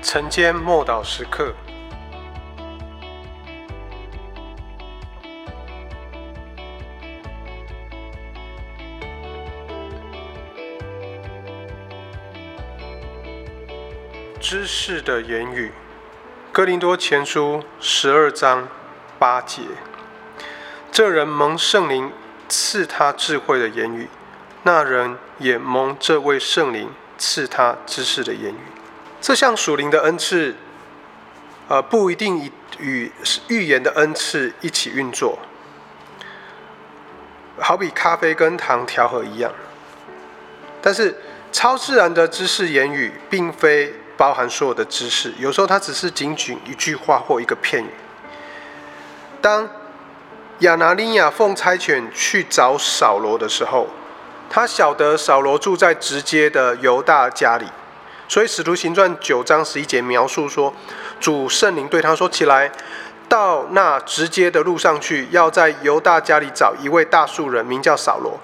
晨间默祷时刻。知识的言语，《哥林多前书》十二章八节。这人蒙圣灵赐他智慧的言语，那人也蒙这位圣灵赐他知识的言语。这项属灵的恩赐，呃，不一定与预言的恩赐一起运作，好比咖啡跟糖调和一样。但是，超自然的知识言语，并非包含所有的知识，有时候它只是仅仅一句话或一个片语。当亚拿尼亚奉差遣去找扫罗的时候，他晓得扫罗住在直接的犹大家里，所以使徒行传九章十一节描述说，主圣灵对他说：“起来，到那直接的路上去，要在犹大家里找一位大树人，名叫扫罗，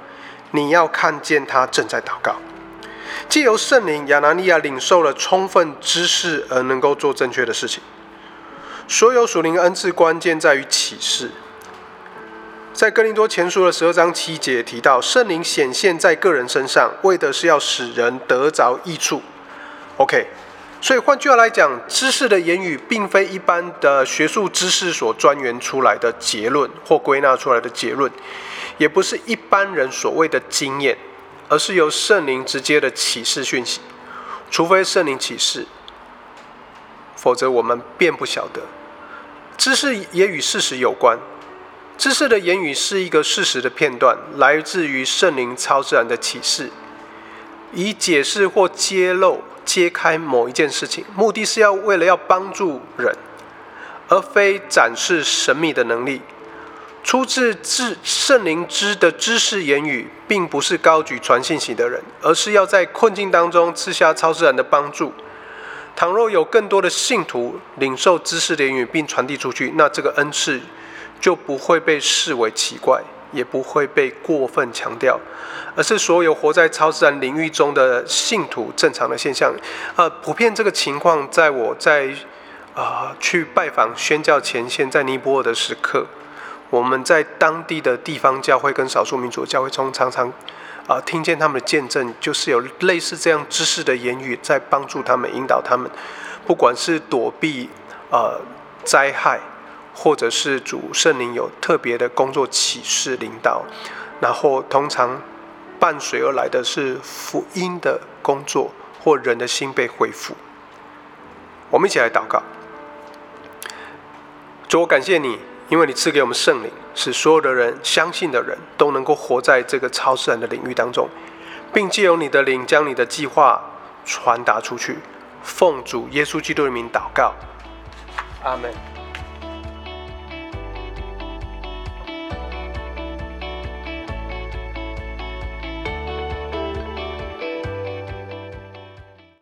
你要看见他正在祷告。”借由圣灵，亚拿尼亚领受了充分知识而能够做正确的事情。所有属灵恩赐关键在于启示。在哥林多前书的十二章七节提到，圣灵显现在个人身上，为的是要使人得着益处。OK，所以换句话来讲，知识的言语并非一般的学术知识所钻研出来的结论或归纳出来的结论，也不是一般人所谓的经验，而是由圣灵直接的启示讯息。除非圣灵启示，否则我们便不晓得。知识也与事实有关。知识的言语是一个事实的片段，来自于圣灵超自然的启示，以解释或揭露、揭开某一件事情，目的是要为了要帮助人，而非展示神秘的能力。出自至圣灵之的知识言语，并不是高举传信息的人，而是要在困境当中赐下超自然的帮助。倘若有更多的信徒领受知识言语并传递出去，那这个恩赐。就不会被视为奇怪，也不会被过分强调，而是所有活在超自然领域中的信徒正常的现象。呃，普遍这个情况，在我在啊去拜访宣教前线在尼泊尔的时刻，我们在当地的地方教会跟少数民族教会中，常常啊听见他们的见证，就是有类似这样知识的言语在帮助他们、引导他们，不管是躲避呃灾害。或者是主圣灵有特别的工作启示领导，然后通常伴随而来的是福音的工作或人的心被恢复。我们一起来祷告，主，我感谢你，因为你赐给我们圣灵，使所有的人相信的人都能够活在这个超自然的领域当中，并借由你的灵将你的计划传达出去。奉主耶稣基督的名祷告，阿门。